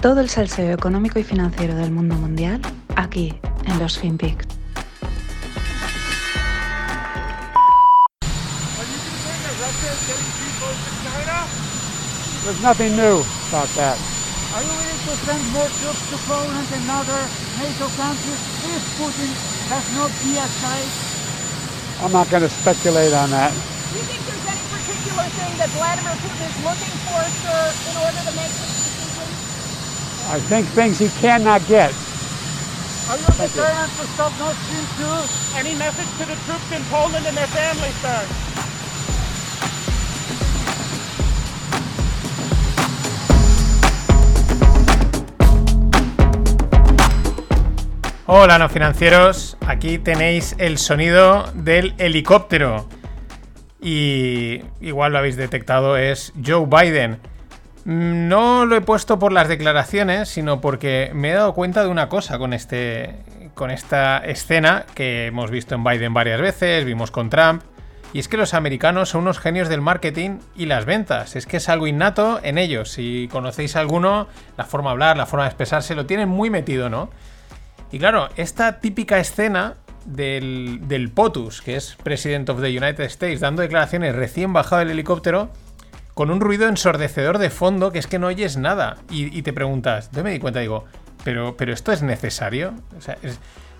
Todo el salseo económico y financiero del mundo mundial aquí en los FinPix. There's nothing new about that. Are you willing to send more troops to Poland and other NATO countries if Putin does not de-escalate? I'm not going to speculate on that. Do you think there's any particular thing that Vladimir Putin is looking for, sir, in order to make? I think things he cannot get. Are you determined to stop Nord Stream 2? Any message to the troops in Poland and their families, sir? Hola, no financieros. Aquí tenéis el sonido del helicóptero. Y igual lo habéis detectado, es Joe Biden. Mm, No lo he puesto por las declaraciones, sino porque me he dado cuenta de una cosa con este. con esta escena que hemos visto en Biden varias veces, vimos con Trump. Y es que los americanos son unos genios del marketing y las ventas. Es que es algo innato en ellos. Si conocéis a alguno, la forma de hablar, la forma de expresarse, lo tienen muy metido, ¿no? Y claro, esta típica escena del, del POTUS, que es President of the United States, dando declaraciones recién bajado del helicóptero, con un ruido ensordecedor de fondo que es que no oyes nada. Y, te preguntas, yo me di cuenta, digo, ¿pero, pero esto es necesario? O sea,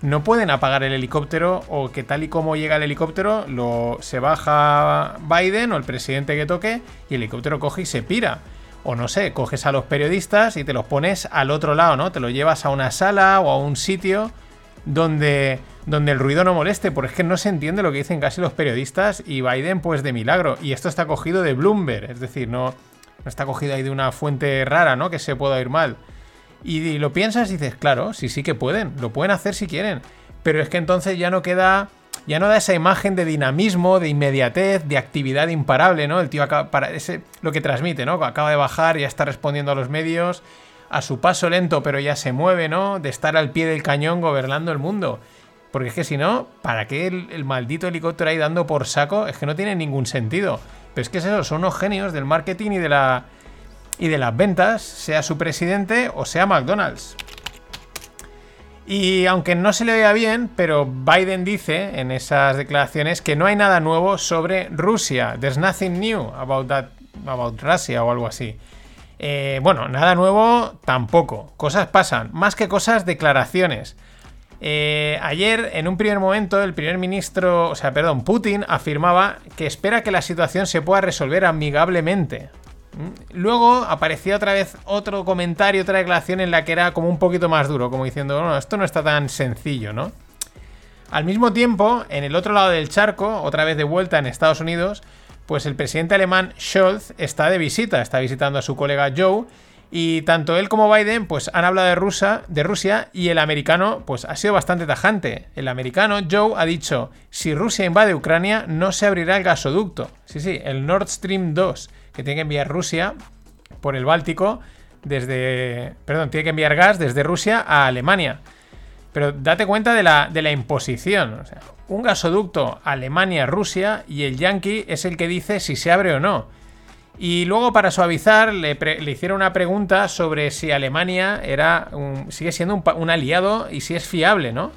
no pueden apagar el helicóptero o que tal y como llega el helicóptero, lo, se baja Biden o el presidente que toque y el helicóptero coge y se pira. O no sé, coges a los periodistas y te los pones al otro lado, ¿no? Te los llevas a una sala o a un sitio donde, donde el ruido no moleste, porque es que no se entiende lo que dicen casi los periodistas y Biden pues de milagro. Y esto está cogido de Bloomberg, es decir, no, no está cogido ahí de una fuente rara, ¿no? Que se pueda oír mal. Y, y lo piensas y dices, claro, sí, sí que pueden, lo pueden hacer si quieren. Pero es que entonces ya no queda, ya no da esa imagen de dinamismo, de inmediatez, de actividad imparable, ¿no? El tío acaba, para ese, lo que transmite, ¿no? Acaba de bajar, ya está respondiendo a los medios, a su paso lento, pero ya se mueve, ¿no? De estar al pie del cañón gobernando el mundo. Porque es que si no, ¿para qué el, el maldito helicóptero ahí dando por saco? Es que no tiene ningún sentido. Pero es que es eso, son unos genios del marketing y de la y de las ventas, sea su presidente o sea McDonald's. Y aunque no se le oiga bien, pero Biden dice en esas declaraciones que no hay nada nuevo sobre Rusia. There's nothing new about that, about Russia o algo así. Eh, bueno, nada nuevo tampoco. Cosas pasan. Más que cosas, declaraciones. Eh, ayer, en un primer momento, el primer ministro, o sea, perdón, Putin afirmaba que espera que la situación se pueda resolver amigablemente. ¿Mm? Luego aparecía otra vez otro comentario, otra declaración en la que era como un poquito más duro, como diciendo, no, esto no está tan sencillo, ¿no? Al mismo tiempo, en el otro lado del charco, otra vez de vuelta en Estados Unidos, pues el presidente alemán Scholz está de visita, está visitando a su colega Joe, y tanto él como Biden pues han hablado de, Rusia, de Rusia y el americano pues ha sido bastante tajante. El americano Joe ha dicho, si Rusia invade Ucrania no se abrirá el gasoducto. Sí, sí, el Nord Stream 2 que tiene que enviar Rusia por el Báltico desde... Perdón, tiene que enviar gas desde Rusia a Alemania. Pero date cuenta de la, de la imposición. O sea, un gasoducto Alemania-Rusia y el yankee es el que dice si se abre o no. Y luego, para suavizar, le, le hicieron una pregunta sobre si Alemania era sigue siendo un, un aliado y si es fiable, ¿no?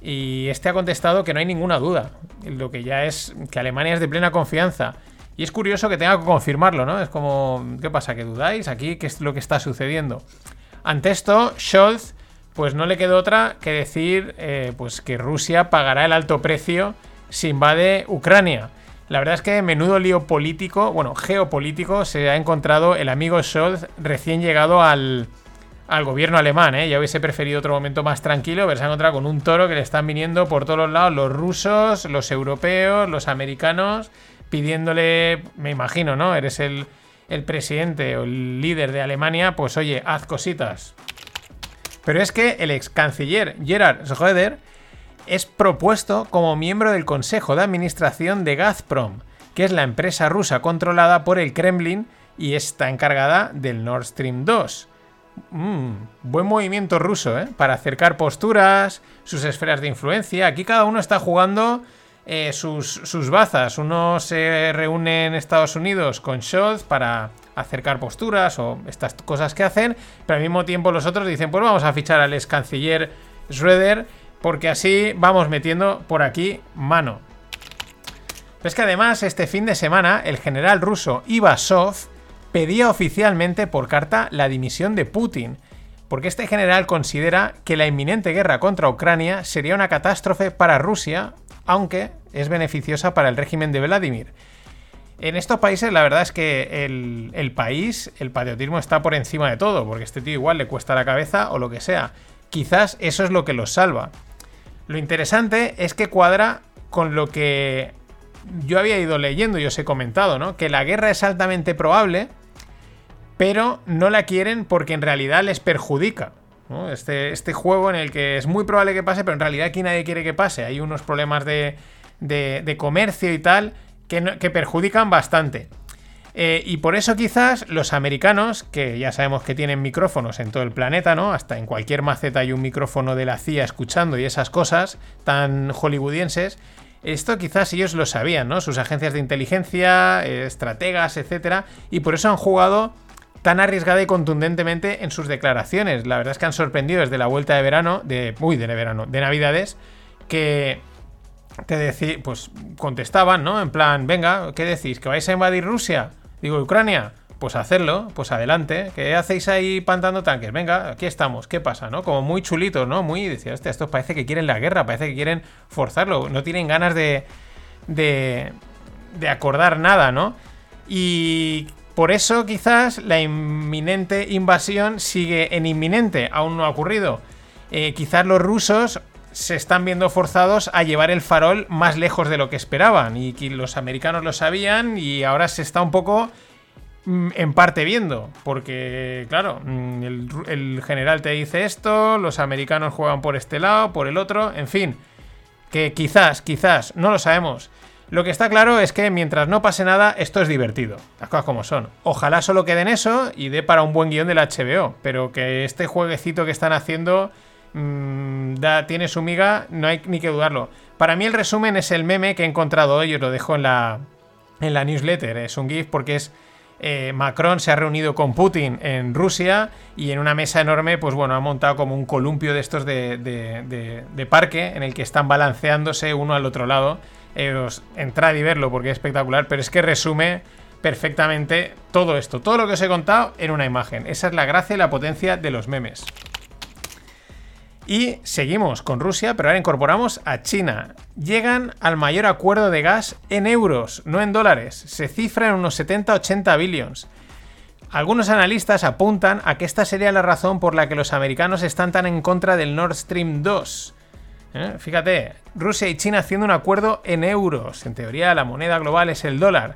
Y este ha contestado que no hay ninguna duda. Lo que ya es que Alemania es de plena confianza. Y es curioso que tenga que confirmarlo, ¿no? Es como, ¿qué pasa? ¿Que dudáis aquí? ¿Qué es lo que está sucediendo? Ante esto, Scholz, pues no le quedó otra que decir eh, pues que Rusia pagará el alto precio si invade Ucrania. La verdad es que menudo lío político, bueno, geopolítico, se ha encontrado el amigo Scholz recién llegado al, al gobierno alemán, ¿eh? Ya hubiese preferido otro momento más tranquilo, pero se ha encontrado con un toro que le están viniendo por todos los lados, los rusos, los europeos, los americanos, pidiéndole, me imagino, ¿no? Eres el, el presidente o el líder de Alemania, pues oye, haz cositas. Pero es que el ex canciller Gerhard Schröder es propuesto como miembro del Consejo de Administración de Gazprom, que es la empresa rusa controlada por el Kremlin y está encargada del Nord Stream 2. Mm, buen movimiento ruso, ¿eh? Para acercar posturas, sus esferas de influencia. Aquí cada uno está jugando eh, sus, sus bazas. Uno se reúne en Estados Unidos con Scholz para acercar posturas o estas cosas que hacen, pero al mismo tiempo los otros dicen, pues vamos a fichar al ex canciller Schroeder porque así vamos metiendo por aquí mano. Es que además este fin de semana el general ruso Ivasov pedía oficialmente por carta la dimisión de Putin, porque este general considera que la inminente guerra contra Ucrania sería una catástrofe para Rusia, aunque es beneficiosa para el régimen de Vladimir. En estos países la verdad es que el, país, el patriotismo está por encima de todo, porque este tío igual le cuesta la cabeza o lo que sea. Quizás eso es lo que los salva. Lo interesante es que cuadra con lo que yo había ido leyendo y os he comentado, ¿no? Que la guerra es altamente probable, pero no la quieren porque en realidad les perjudica. Este, este juego en el que es muy probable que pase, pero en realidad aquí nadie quiere que pase. Hay unos problemas de comercio y tal que, perjudican bastante. Eh, y por eso quizás los americanos, que ya sabemos que tienen micrófonos en todo el planeta, ¿no? Hasta en cualquier maceta hay un micrófono de la CIA escuchando y esas cosas tan hollywoodienses. Esto quizás ellos lo sabían, ¿no? Sus agencias de inteligencia, eh, estrategas, etcétera, y por eso han jugado tan arriesgada y contundentemente en sus declaraciones. La verdad es que han sorprendido desde la vuelta de verano, de uy, de verano, de Navidades, que te decía, pues contestaban, ¿no? En plan, venga, ¿qué decís? ¿Que vais a invadir Rusia? Digo, Ucrania, pues hacerlo, pues adelante. ¿Qué hacéis ahí pantando tanques? Venga, aquí estamos, ¿qué pasa? ¿No? Como muy chulitos, ¿no? Muy, decía, hostia, estos parece que quieren la guerra, parece que quieren forzarlo, no tienen ganas de, de, de acordar nada, ¿no? Y por eso quizás la inminente invasión sigue en inminente, aún no ha ocurrido. Eh, quizás los rusos se están viendo forzados a llevar el farol más lejos de lo que esperaban y que los americanos lo sabían y ahora se está un poco mm, en parte viendo, porque claro, mm, el, el, general te dice esto, los americanos juegan por este lado, por el otro, en fin, que quizás, quizás, no lo sabemos. Lo que está claro es que mientras no pase nada, esto es divertido, las cosas como son. Ojalá solo quede en eso y dé para un buen guion del HBO, pero que este jueguecito que están haciendo mmm, da, tiene su miga, no hay ni que dudarlo. Para mí el resumen es el meme que he encontrado hoy, os lo dejo en la, en la newsletter. Es un GIF porque es eh, Macron se ha reunido con Putin en Rusia y en una mesa enorme, pues bueno, ha montado como un columpio de estos de, de, parque en el que están balanceándose uno al otro lado. Eh, entrad y verlo porque es espectacular, pero es que resume perfectamente todo esto, todo lo que os he contado en una imagen. Esa es la gracia y la potencia de los memes. Y seguimos con Rusia, pero ahora incorporamos a China. Llegan al mayor acuerdo de gas en euros, no en dólares. Se cifra en unos 70-80 billions. Algunos analistas apuntan a que esta sería la razón por la que los americanos están tan en contra del Nord Stream 2. ¿Eh? Fíjate, Rusia y China haciendo un acuerdo en euros. En teoría la moneda global es el dólar.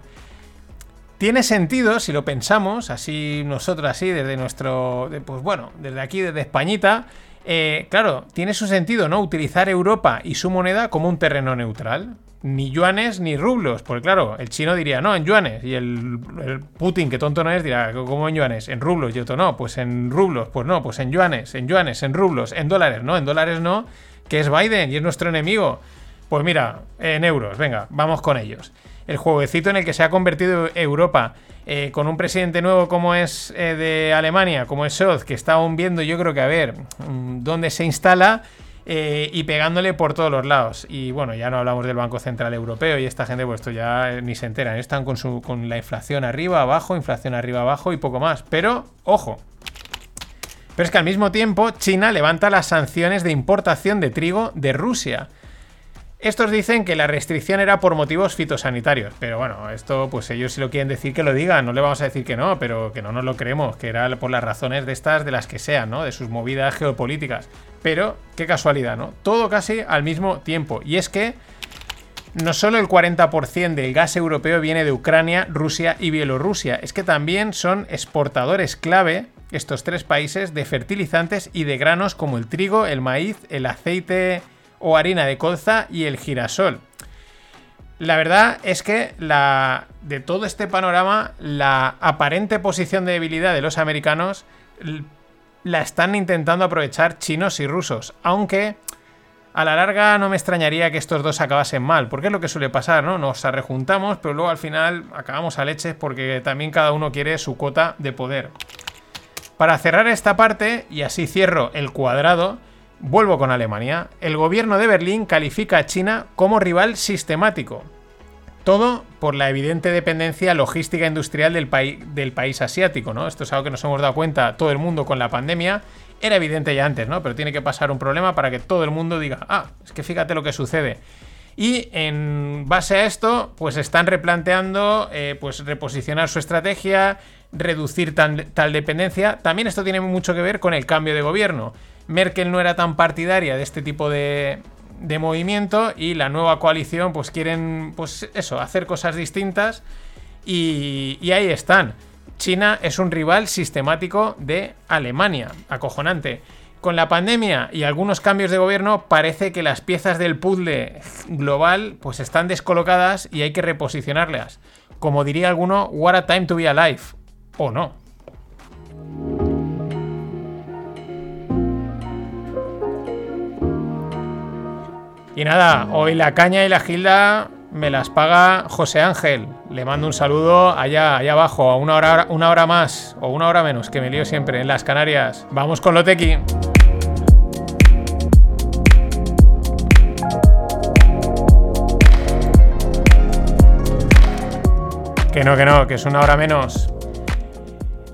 Tiene sentido si lo pensamos, así nosotros, así desde nuestro, pues bueno, desde aquí, desde Españita, eh, claro, tiene su sentido, ¿no? Utilizar Europa y su moneda como un terreno neutral. Ni yuanes ni rublos, porque claro, el chino diría, no, en yuanes. Y el, Putin, que tonto no es, dirá, ¿cómo en yuanes? En rublos. Y otro, no, pues en rublos. Pues no, pues en yuanes, en yuanes, en rublos, en dólares, no, en dólares no, que es Biden y es nuestro enemigo. Pues mira, en euros, venga, vamos con ellos. El jueguecito en el que se ha convertido Europa eh, con un presidente nuevo como es eh, de Alemania, como es Scholz, que está aún viendo, yo creo que a ver mm, dónde se instala eh, y pegándole por todos los lados. Y bueno, ya no hablamos del Banco Central Europeo y esta gente, pues esto ya ni se enteran. Están con, su, con la inflación arriba, abajo, inflación arriba, abajo y poco más. Pero, ojo. Pero es que al mismo tiempo China levanta las sanciones de importación de trigo de Rusia. Estos dicen que la restricción era por motivos fitosanitarios, pero bueno, esto pues ellos si lo quieren decir que lo digan, no le vamos a decir que no, pero que no nos lo creemos, que era por las razones de estas, de las que sean, ¿no? De sus movidas geopolíticas. Pero, qué casualidad, ¿no? Todo casi al mismo tiempo. Y es que no solo el 40% del gas europeo viene de Ucrania, Rusia y Bielorrusia, es que también son exportadores clave estos tres países de fertilizantes y de granos como el trigo, el maíz, el aceite o harina de colza y el girasol. La verdad es que la, de todo este panorama, la aparente posición de debilidad de los americanos la están intentando aprovechar chinos y rusos. Aunque, a la larga no me extrañaría que estos dos acabasen mal, porque es lo que suele pasar, ¿no? Nos rejuntamos, pero luego al final acabamos a leches porque también cada uno quiere su cuota de poder. Para cerrar esta parte, y así cierro el cuadrado, vuelvo con Alemania. El gobierno de Berlín califica a China como rival sistemático. Todo por la evidente dependencia logística industrial del, país asiático, ¿no? Esto es algo que nos hemos dado cuenta todo el mundo con la pandemia era evidente ya antes, ¿no? Pero tiene que pasar un problema para que todo el mundo diga, ah, es que fíjate lo que sucede. Y en base a esto, pues están replanteando, eh, pues reposicionar su estrategia, reducir tal dependencia. También esto tiene mucho que ver con el cambio de gobierno. Merkel no era tan partidaria de este tipo de, de movimiento y la nueva coalición, pues quieren, pues eso, hacer cosas distintas y, ahí están. China es un rival sistemático de Alemania. Acojonante. Con la pandemia y algunos cambios de gobierno parece que las piezas del puzzle global pues están descolocadas y hay que reposicionarlas. Como diría alguno, what a time to be alive. O no. Y nada, hoy la caña y la gilda me las paga José Ángel. Le mando un saludo allá, allá abajo, a una hora, una hora más o una hora menos, que me lío siempre en las Canarias. Vamos con lo tequi. Que no, que no, que es una hora menos.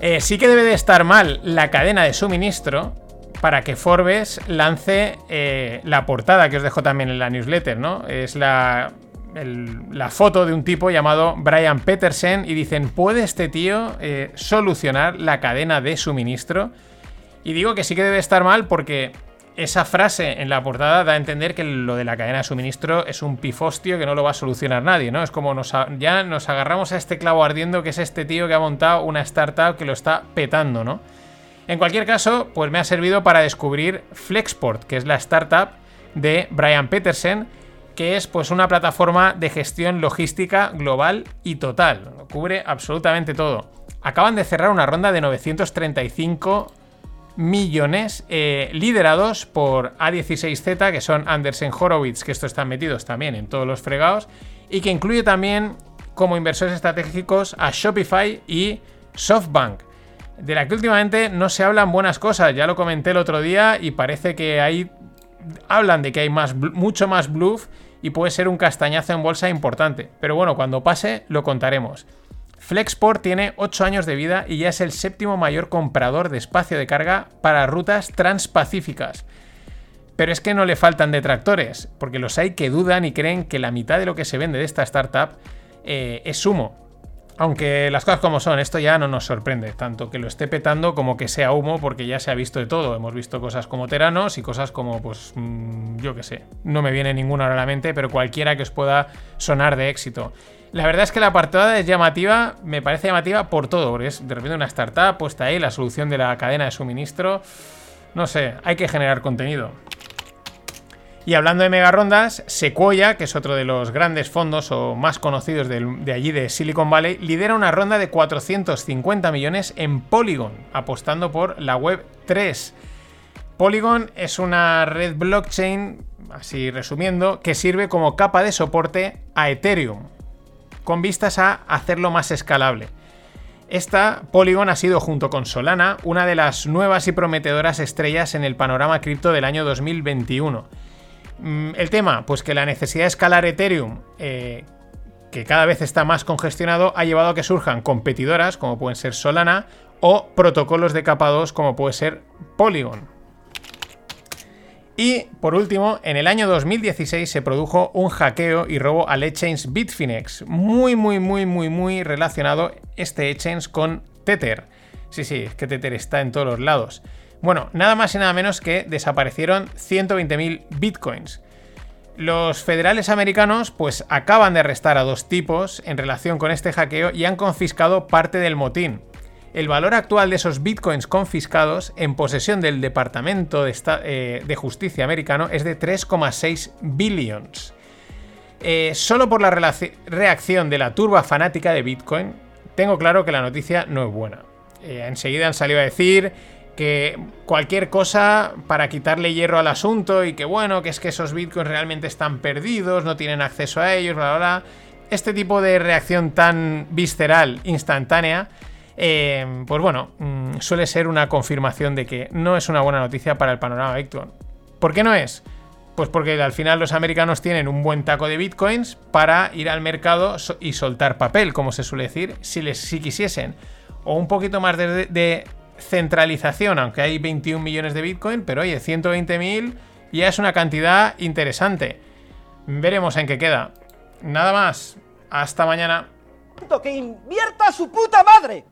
Eh, sí que debe de estar mal la cadena de suministro para que Forbes lance eh, la portada que os dejo también en la newsletter, ¿no? Es la foto de un tipo llamado Brian Petersen y dicen, ¿puede este tío eh, solucionar la cadena de suministro? Y digo que sí que debe estar mal porque esa frase en la portada da a entender que lo de la cadena de suministro es un pifostio que no lo va a solucionar nadie, ¿no? Es como nos, ya nos agarramos a este clavo ardiendo que es este tío que ha montado una startup que lo está petando, ¿no? En cualquier caso, pues me ha servido para descubrir Flexport, que es la startup de Brian Petersen, que es pues una plataforma de gestión logística global y total. cubre absolutamente todo. Acaban de cerrar una ronda de 935 millones eh, liderados por A16Z, que son Andersen Horowitz, que estos están metidos también en todos los fregados, y que incluye también como inversores estratégicos a Shopify y SoftBank, de la que últimamente no se hablan buenas cosas, ya lo comenté el otro día y parece que hay hablan de que hay más, mucho más bluff y puede ser un castañazo en bolsa importante. Pero bueno, cuando pase lo contaremos. Flexport tiene 8 años de vida y ya es el séptimo mayor comprador de espacio de carga para rutas transpacíficas. Pero es que no le faltan detractores, porque los hay que dudan y creen que la mitad de lo que se vende de esta startup eh, es humo. Aunque las cosas como son, esto ya no nos sorprende, tanto que lo esté petando como que sea humo, porque ya se ha visto de todo. Hemos visto cosas como Teranos y cosas como, pues, mm, yo qué sé. No me viene ninguna ahora a la mente, pero cualquiera que os pueda sonar de éxito. La verdad es que la partada es llamativa, me parece llamativa por todo, porque es de repente una startup puesta ahí, la solución de la cadena de suministro. No sé, hay que generar contenido. Y hablando de mega rondas, Sequoia, que es otro de los grandes fondos o más conocidos de, allí de Silicon Valley, lidera una ronda de 450 millones en Polygon, apostando por la web 3. Polygon es una red blockchain, así resumiendo, que sirve como capa de soporte a Ethereum, con vistas a hacerlo más escalable. Esta Polygon ha sido, junto con Solana, una de las nuevas y prometedoras estrellas en el panorama cripto del año 2021 Mm, el tema, pues que la necesidad de escalar Ethereum, eh, que cada vez está más congestionado, ha llevado a que surjan competidoras como pueden ser Solana o protocolos de capa 2 como puede ser Polygon. Y por último, en el año 2016 se produjo un hackeo y robo al exchange Bitfinex, muy muy muy muy muy relacionado este exchange con Tether. Sí, sí, es que Tether está en todos los lados. Bueno, nada más y nada menos que desaparecieron 120.000 bitcoins. Los federales americanos pues acaban de arrestar a dos tipos en relación con este hackeo y han confiscado parte del motín. El valor actual de esos bitcoins confiscados en posesión del Departamento de, eh, Justicia americano es de 3,6 billions. Eh, solo por la reacción de la turba fanática de Bitcoin, tengo claro que la noticia no es buena. Eh, enseguida han salido a decir que cualquier cosa para quitarle hierro al asunto y que bueno, que es que esos bitcoins realmente están perdidos, no tienen acceso a ellos, bla, bla, bla. Este tipo de reacción tan visceral, instantánea, eh, pues bueno, mm, suele ser una confirmación de que no es una buena noticia para el panorama Bitcoin. ¿Por qué no es? Pues porque al final los americanos tienen un buen taco de bitcoins para ir al mercado y soltar papel, como se suele decir, si, les, si quisiesen. O un poquito más de, de centralización, aunque hay 21 millones de bitcoin, pero oye, 120.000 ya es una cantidad interesante. Veremos en qué queda. Nada más. Hasta mañana. ¡Que invierta su puta madre!